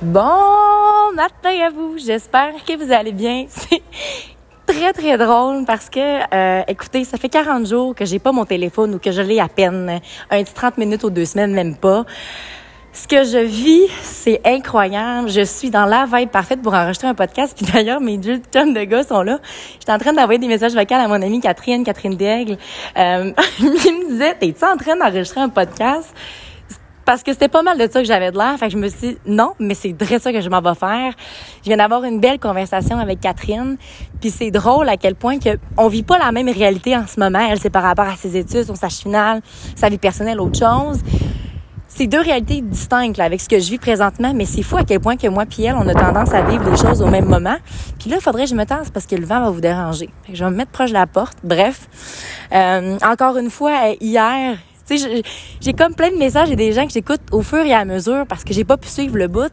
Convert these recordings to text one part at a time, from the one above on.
Bon matin à vous, j'espère que vous allez bien. C'est très très drôle parce que, euh, écoutez, ça fait 40 jours que j'ai pas mon téléphone ou que je l'ai à peine, un petit 30 minutes ou deux semaines, même pas. Ce que je vis, c'est incroyable. Je suis dans la vibe parfaite pour enregistrer un podcast. Puis d'ailleurs, mes deux tonnes de gars sont là. J'étais en train d'envoyer des messages vocaux à mon amie Catherine, Catherine Daigle. Euh, il me disait, t'es-tu en train d'enregistrer un podcast? Parce que c'était pas mal de ça que j'avais de l'air. Fait que je me suis dit, non, mais c'est vrai ça que je m'en vais faire. Je viens d'avoir une belle conversation avec Catherine. Puis c'est drôle à quel point que on vit pas la même réalité en ce moment. Elle, c'est par rapport à ses études, son stage final, sa vie personnelle, autre chose. C'est deux réalités distinctes là, avec ce que je vis présentement, mais c'est fou à quel point que moi puis elle, on a tendance à vivre les choses au même moment. Puis là, il faudrait que je me tasse parce que le vent va vous déranger. Fait que je vais me mettre proche de la porte. Bref, euh, encore une fois, hier, j'ai comme plein de messages et des gens que j'écoute au fur et à mesure parce que j'ai pas pu suivre le bout.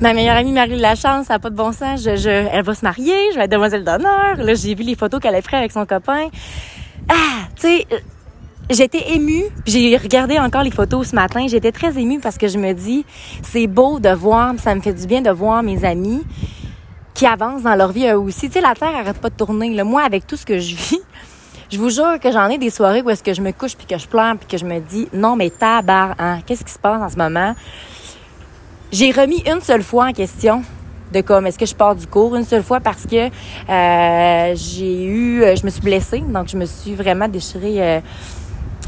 Ma meilleure amie Marie Lachance, ça n'a pas de bon sens. Elle va se marier, je vais être demoiselle d'honneur. Là, j'ai vu les photos qu'elle a prises avec son copain. Ah, tu sais, j'étais émue. J'ai regardé encore les photos ce matin. J'étais très émue parce que je me dis, c'est beau de voir, ça me fait du bien de voir mes amis qui avancent dans leur vie eux aussi. Tu sais, la Terre arrête pas de tourner. Là. Moi, avec tout ce que je vis, je vous jure que j'en ai des soirées où est-ce que je me couche puis que je pleure puis que je me dis non mais tabar, hein, qu'est-ce qui se passe en ce moment? J'ai remis une seule fois en question de comme est-ce que je pars du cours une seule fois parce que euh, j'ai eu je me suis blessée donc je me suis vraiment déchirée euh,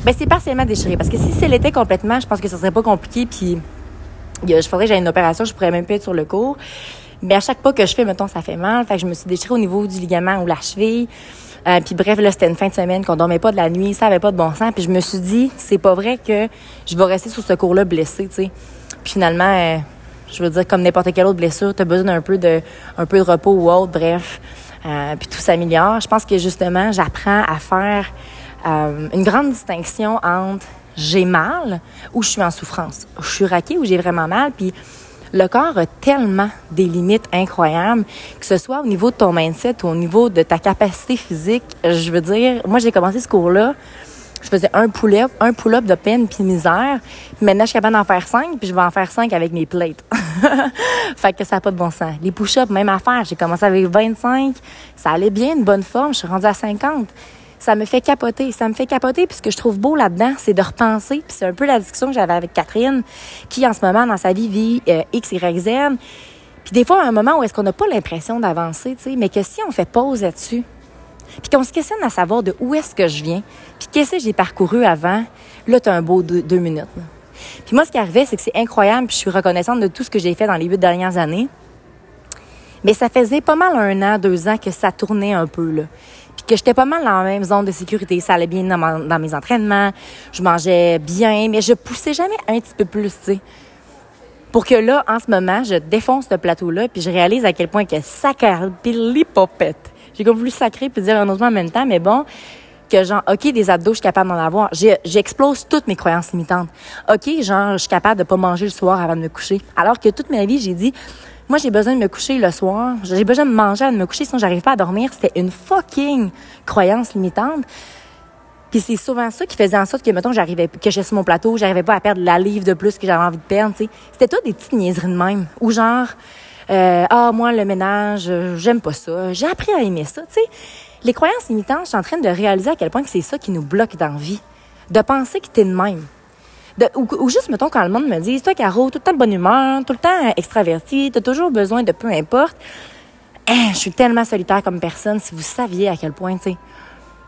ben c'est partiellement déchiré parce que si c'est l'était complètement je pense que ça serait pas compliqué puis je faudrait que une opération je pourrais même pas être sur le cours. Mais à chaque pas que je fais mettons ça fait mal fait que je me suis déchirée au niveau du ligament ou la cheville euh, puis bref, là, c'était une fin de semaine qu'on dormait pas de la nuit, ça avait pas de bon sens. Puis je me suis dit, c'est pas vrai que je vais rester sur ce cours-là blessé, tu sais. Puis finalement, euh, je veux dire, comme n'importe quelle autre blessure, tu as besoin d'un peu de, un peu de repos ou autre, bref. Euh, puis tout s'améliore. Je pense que justement, j'apprends à faire une grande distinction entre j'ai mal ou je suis en souffrance. Je suis raquée ou j'ai vraiment mal. Puis le corps a tellement des limites incroyables, que ce soit au niveau de ton mindset ou au niveau de ta capacité physique. Je veux dire, moi, j'ai commencé ce cours-là, je faisais un pull-up, un pull-up de peine puis misère. Maintenant, je suis capable d'en faire cinq, puis je vais en faire cinq avec mes plates. fait que ça n'a pas de bon sens. Les push-ups, même affaire. J'ai commencé avec 25. Ça allait bien, une bonne forme. Je suis rendue à 50 ça me fait capoter. Ça me fait capoter. Puis ce que je trouve beau là-dedans, c'est de repenser. Puis c'est un peu la discussion que j'avais avec Catherine, qui en ce moment dans sa vie vit euh, X, Y, Z. Puis des fois, à un moment où est-ce qu'on n'a pas l'impression d'avancer, tu sais, mais que si on fait pause là-dessus, puis qu'on se questionne à savoir de où est-ce que je viens, puis qu'est-ce que j'ai parcouru avant, là, tu as un beau deux, minutes. Puis moi, ce qui arrivait, c'est que c'est incroyable, puis je suis reconnaissante de tout ce que j'ai fait dans les huit dernières années. Mais ça faisait pas mal un an, deux ans que ça tournait un peu, là que j'étais pas mal dans la même zone de sécurité. Ça allait bien dans, mes entraînements, je mangeais bien, mais je poussais jamais un petit peu plus, tu sais. Pour que là, en ce moment, je défonce ce plateau-là, puis je réalise à quel point que l'hypopète. J'ai comme voulu sacrer puis dire un autre en même temps, mais bon, que genre, OK, des abdos, je suis capable d'en avoir. J'explose toutes mes croyances limitantes. OK, genre, je suis capable de pas manger le soir avant de me coucher. Alors que toute ma vie, j'ai dit, moi, j'ai besoin de me coucher le soir. J'ai besoin de manger avant de me coucher, sinon j'arrive pas à dormir. C'était une fucking croyance limitante. Puis c'est souvent ça qui faisait en sorte que, mettons, j'arrivais, que j'étais sur mon plateau, j'arrivais pas à perdre la livre de plus que j'avais envie de perdre, tu sais. C'était tout des petites niaiseries de même. Ou genre, euh, ah, moi, le ménage, j'aime pas ça. J'ai appris à aimer ça, tu sais. Les croyances limitantes, je suis en train de réaliser à quel point que c'est ça qui nous bloque dans vie. De penser que t'es de même ou, juste, mettons, quand le monde me dit, toi, Caro, tout le temps de bonne humeur, tout le temps extraverti, t'as toujours besoin de peu importe. Hein, je suis tellement solitaire comme personne, si vous saviez à quel point, tu sais.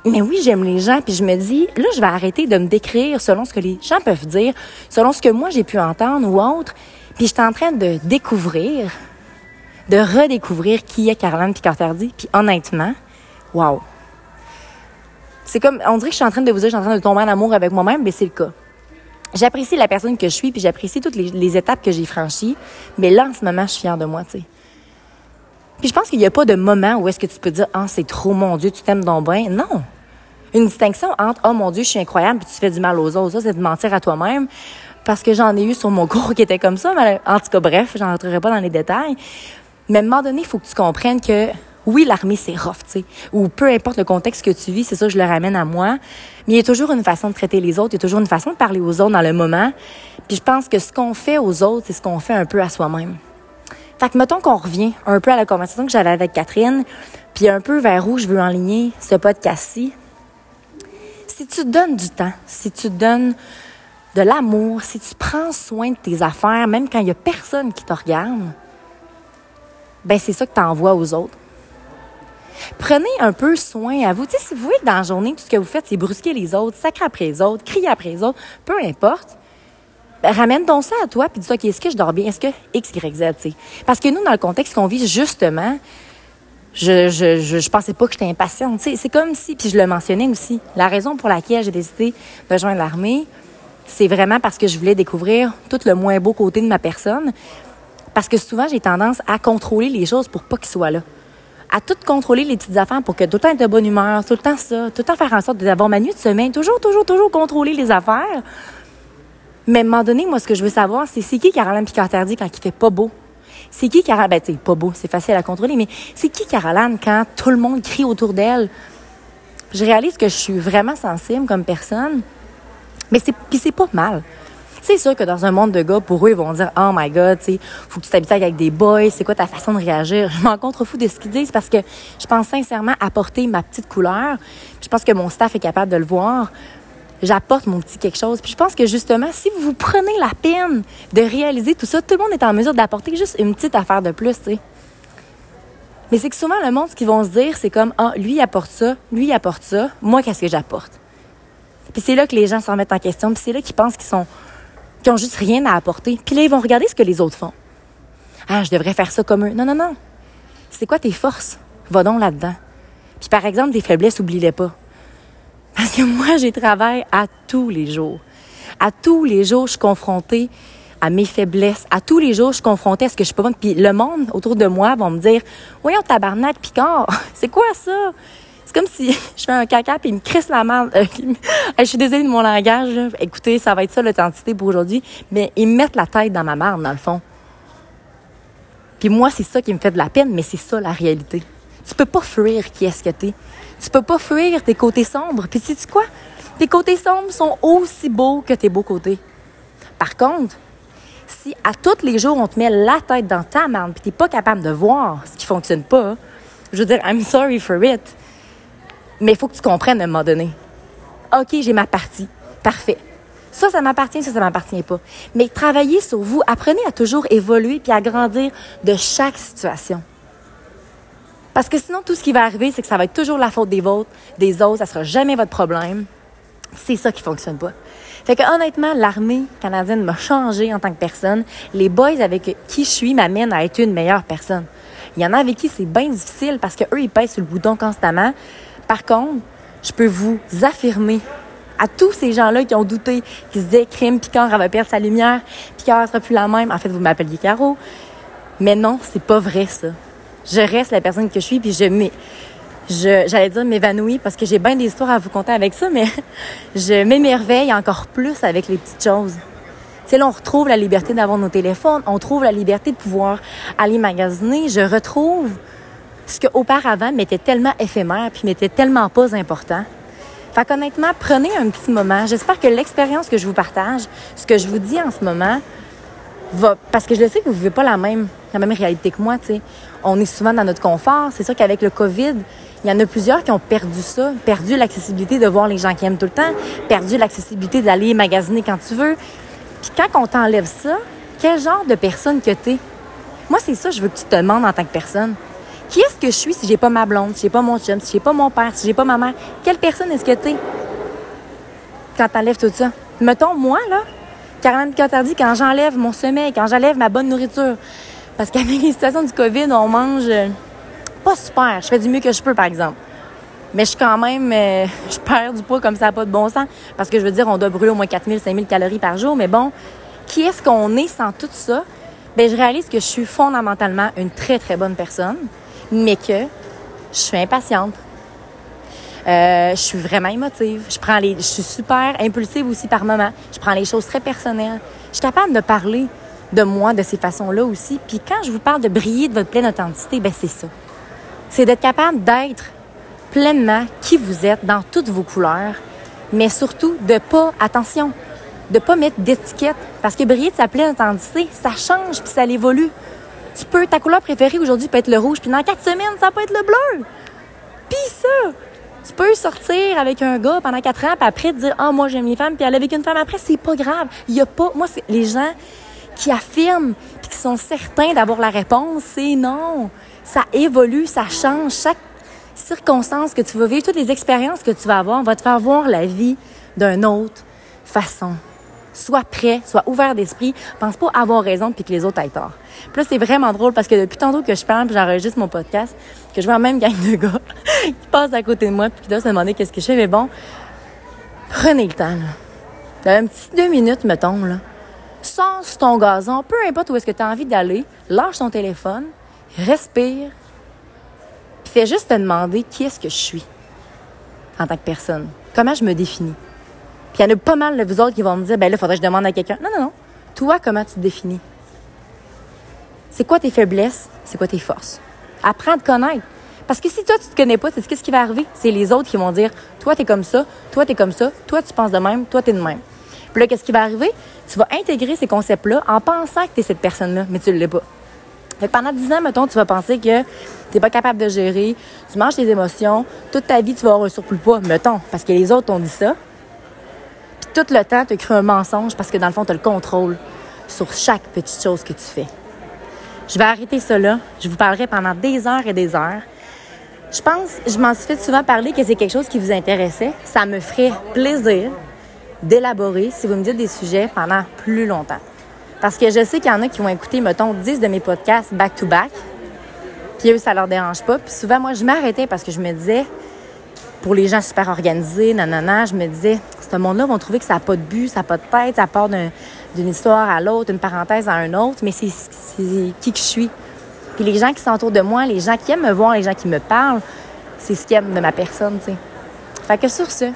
Mais oui, j'aime les gens, puis je me dis, là, je vais arrêter de me décrire selon ce que les gens peuvent dire, selon ce que moi j'ai pu entendre ou autre. Puis je suis en train de découvrir, de redécouvrir qui est Caroline Picartardi. Puis honnêtement, wow. C'est comme, on dirait que je suis en train de vous dire, je suis en train de tomber en amour avec moi-même, mais c'est le cas j'apprécie la personne que je suis, puis j'apprécie toutes les, étapes que j'ai franchies. Mais là, en ce moment, je suis fière de moi, tu sais. Puis je pense qu'il n'y a pas de moment où est-ce que tu peux dire, ah, c'est trop, mon Dieu, tu t'aimes donc bien. Non. Une distinction entre, oh mon Dieu, je suis incroyable, puis tu fais du mal aux autres. Ça, c'est de mentir à toi-même. Parce que j'en ai eu sur mon cours qui était comme ça. Mais en tout cas, bref, j'en rentrerai pas dans les détails. Mais à un moment donné, il faut que tu comprennes que oui, l'armée, c'est rough, tu sais. Ou peu importe le contexte que tu vis, c'est ça, je le ramène à moi. Mais il y a toujours une façon de traiter les autres, il y a toujours une façon de parler aux autres dans le moment. Puis je pense que ce qu'on fait aux autres, c'est ce qu'on fait un peu à soi-même. Fait que mettons qu'on revient un peu à la conversation que j'avais avec Catherine, puis un peu vers où je veux enligner ce podcast-ci. Si tu donnes du temps, si tu donnes de l'amour, si tu prends soin de tes affaires, même quand il n'y a personne qui te regarde, ben c'est ça que tu envoies aux autres. Prenez un peu soin à vous. Si vous voyez que dans la journée, tout ce que vous faites, c'est brusquer les autres, sacrer après les autres, crier après les autres, peu importe, ben, ramène ton ça à toi, puis dis-toi, OK, est-ce que je dors bien? Est-ce que X, Y, Z? Parce que nous, dans le contexte qu'on vit, justement, je, je, je, je, pensais pas que j'étais impatiente. C'est comme si, puis je le mentionnais aussi, la raison pour laquelle j'ai décidé de rejoindre l'armée, c'est vraiment parce que je voulais découvrir tout le moins beau côté de ma personne. Parce que souvent, j'ai tendance à contrôler les choses pour pas qu'ils soient là à tout contrôler les petites affaires pour que tout le temps être de bonne humeur, tout le temps ça, tout le temps faire en sorte d'avoir ma nuit de semaine, toujours, toujours, toujours contrôler les affaires. Mais à un moment donné, moi, ce que je veux savoir, c'est c'est qui Caroline Picartardi quand il fait pas beau? C'est qui Caroline? Ben, tu pas beau, c'est facile à contrôler, mais c'est qui Caroline quand tout le monde crie autour d'elle? Je réalise que je suis vraiment sensible comme personne, mais c'est, c'est pas mal. C'est sûr que dans un monde de gars, pour eux, ils vont dire Oh my God, tu sais, faut que tu t'habites avec des boys, c'est quoi ta façon de réagir? Je m'en contrefous de ce qu'ils disent parce que je pense sincèrement apporter ma petite couleur. Je pense que mon staff est capable de le voir. J'apporte mon petit quelque chose. Puis je pense que justement, si vous prenez la peine de réaliser tout ça, tout le monde est en mesure d'apporter juste une petite affaire de plus, tu sais. Mais c'est que souvent, le monde, ce qu'ils vont se dire, c'est comme, ah, lui, il apporte ça, lui, il apporte ça, moi, qu'est-ce que j'apporte? Puis c'est là que les gens se remettent en question, puis c'est là qu'ils pensent qu'ils sont qui ont juste rien à apporter. Puis là, ils vont regarder ce que les autres font. Ah, je devrais faire ça comme eux. Non, non, non. C'est quoi tes forces? Va donc là-dedans. Puis par exemple, tes faiblesses, oublie-les pas. Parce que moi, j'ai travaillé à tous les jours. À tous les jours, je suis confrontée à mes faiblesses. À tous les jours, je suis confrontée à ce que je suis pas bonne. Puis le monde autour de moi va me dire, voyons tabarnak, picard, c'est quoi ça? C'est comme si je fais un caca puis il me crisse la main. Euh, je suis désolée de mon langage. Écoutez, ça va être ça l'authenticité pour aujourd'hui. Mais ils me mettent la tête dans ma marde, dans le fond. Puis moi, c'est ça qui me fait de la peine, mais c'est ça la réalité. Tu peux pas fuir qui est-ce que t'es. Tu peux pas fuir tes côtés sombres. Puis sais-tu quoi? Tes côtés sombres sont aussi beaux que tes beaux côtés. Par contre, si à tous les jours on te met la tête dans ta marde puis t'es pas capable de voir ce qui fonctionne pas, je veux dire, I'm sorry for it. Mais il faut que tu comprennes à un moment donné. OK, j'ai ma partie. Parfait. Ça, ça m'appartient, ça, ça m'appartient pas. Mais travaillez sur vous. Apprenez à toujours évoluer puis à grandir de chaque situation. Parce que sinon, tout ce qui va arriver, c'est que ça va être toujours la faute des vôtres, des autres. Ça sera jamais votre problème. C'est ça qui fonctionne pas. Fait que honnêtement, l'armée canadienne m'a changé en tant que personne. Les boys avec qui je suis m'amènent à être une meilleure personne. Il y en a avec qui c'est bien difficile parce que eux ils pèsent sur le bouton constamment. Par contre, je peux vous affirmer à tous ces gens-là qui ont douté, qui se disaient crime, Picard, elle va perdre sa lumière, Picard sera plus la même. En fait, vous m'appeliez Caro. Mais non, c'est pas vrai, ça. Je reste la personne que je suis, puis je je, j'allais dire m'évanouis parce que j'ai bien des histoires à vous conter avec ça, mais je m'émerveille encore plus avec les petites choses. Tu sais, là, on retrouve la liberté d'avoir nos téléphones, on trouve la liberté de pouvoir aller magasiner. Je retrouve ce qu'auparavant m'était tellement éphémère puis m'était tellement pas important. Fait qu'honnêtement, prenez un petit moment. J'espère que l'expérience que je vous partage, ce que je vous dis en ce moment, va. Parce que je le sais que vous ne vivez pas la même, la même réalité que moi, tu sais. On est souvent dans notre confort. C'est sûr qu'avec le COVID, il y en a plusieurs qui ont perdu ça, perdu l'accessibilité de voir les gens qui aiment tout le temps, perdu l'accessibilité d'aller magasiner quand tu veux. Puis quand on t'enlève ça, quel genre de personne que tu es? Moi, c'est ça, je veux que tu te demandes en tant que personne. Qui est-ce que je suis si j'ai pas ma blonde, si j'ai pas mon chum, si j'ai pas mon père, si j'ai pas ma mère? Quelle personne est-ce que tu es quand t'enlèves tout ça? Mettons, moi, là, Caroline dit quand j'enlève mon sommeil, quand j'enlève ma bonne nourriture, parce qu'avec les situations du COVID, on mange euh, pas super. Je fais du mieux que je peux, par exemple. Mais je suis quand même, euh, je perds du poids comme ça n'a pas de bon sens. Parce que je veux dire, on doit brûler au moins 4000, 5000 calories par jour. Mais bon, qui est-ce qu'on est sans tout ça? Bien, je réalise que je suis fondamentalement une très, très bonne personne mais que je suis impatiente. Euh, je suis vraiment émotive. Je prends les, je suis super impulsive aussi par moment. Je prends les choses très personnelles. Je suis capable de parler de moi de ces façons-là aussi. Puis quand je vous parle de briller de votre pleine authenticité, ben c'est ça. C'est d'être capable d'être pleinement qui vous êtes dans toutes vos couleurs, mais surtout de pas, attention, de pas mettre d'étiquette. Parce que briller de sa pleine authenticité, ça change puis ça évolue. Tu peux, ta couleur préférée aujourd'hui peut être le rouge, puis dans quatre semaines, ça peut être le bleu. Puis ça, tu peux sortir avec un gars pendant quatre ans, puis après te dire Ah, moi j'aime les femmes, puis aller avec une femme après, c'est pas grave. Il y a pas. Moi, les gens qui affirment, puis qui sont certains d'avoir la réponse, c'est non. Ça évolue, ça change. Chaque circonstance que tu vas vivre, toutes les expériences que tu vas avoir, va te faire voir la vie d'une autre façon. Sois prêt, sois ouvert d'esprit. Pense pas avoir raison puis que les autres aient tort. Puis là, c'est vraiment drôle parce que depuis tantôt que je parle puis j'enregistre mon podcast, que je vois même gang de gars qui passent à côté de moi puis qui doivent se demander qu'est-ce que je fais. Mais bon, prenez le temps, là. un petit deux minutes, mettons, là. Sors sur ton gazon, peu importe où est-ce que tu as envie d'aller, lâche ton téléphone, respire, puis fais juste te demander qui est-ce que je suis en tant que personne. Comment je me définis? Puis il y en a pas mal de vous autres qui vont me dire, ben là, faudrait que je demande à quelqu'un. Non, non, non. Toi, comment tu te définis? C'est quoi tes faiblesses? C'est quoi tes forces? Apprends à te connaître. Parce que si toi, tu te connais pas, qu'est-ce qui va arriver? C'est les autres qui vont dire, toi, t'es comme ça, toi, t'es comme ça, toi, tu penses de même, toi, t'es de même. Puis là, qu'est-ce qui va arriver? Tu vas intégrer ces concepts-là en pensant que t'es cette personne-là, mais tu ne l'es pas. Fait que pendant 10 ans, mettons, tu vas penser que tu pas capable de gérer, tu manges tes émotions, toute ta vie, tu vas avoir un surplus de poids, mettons, parce que les autres t'ont dit ça tout le temps, tu cru un mensonge parce que dans le fond, tu as le contrôle sur chaque petite chose que tu fais. Je vais arrêter cela. Je vous parlerai pendant des heures et des heures. Je pense, je m'en suis fait souvent parler que c'est quelque chose qui vous intéressait. Ça me ferait plaisir d'élaborer, si vous me dites des sujets, pendant plus longtemps. Parce que je sais qu'il y en a qui vont écouter, mettons, 10 de mes podcasts back-to-back, puis eux, ça leur dérange pas. Puis souvent, moi, je m'arrêtais parce que je me disais, pour les gens super organisés, nanana, je me disais, ce monde-là vont trouver que ça n'a pas de but, ça n'a pas de tête, ça part d'une histoire à l'autre, d'une parenthèse à un autre, mais c'est qui que je suis. Puis les gens qui sont autour de moi, les gens qui aiment me voir, les gens qui me parlent, c'est ce qu'ils aiment de ma personne, tu sais. Fait que sur ce,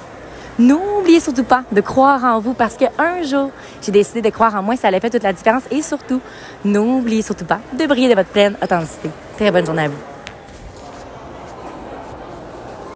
n'oubliez surtout pas de croire en vous parce qu'un jour, j'ai décidé de croire en moi, ça allait faire toute la différence. Et surtout, n'oubliez surtout pas de briller de votre pleine authenticité. Très bonne journée à vous.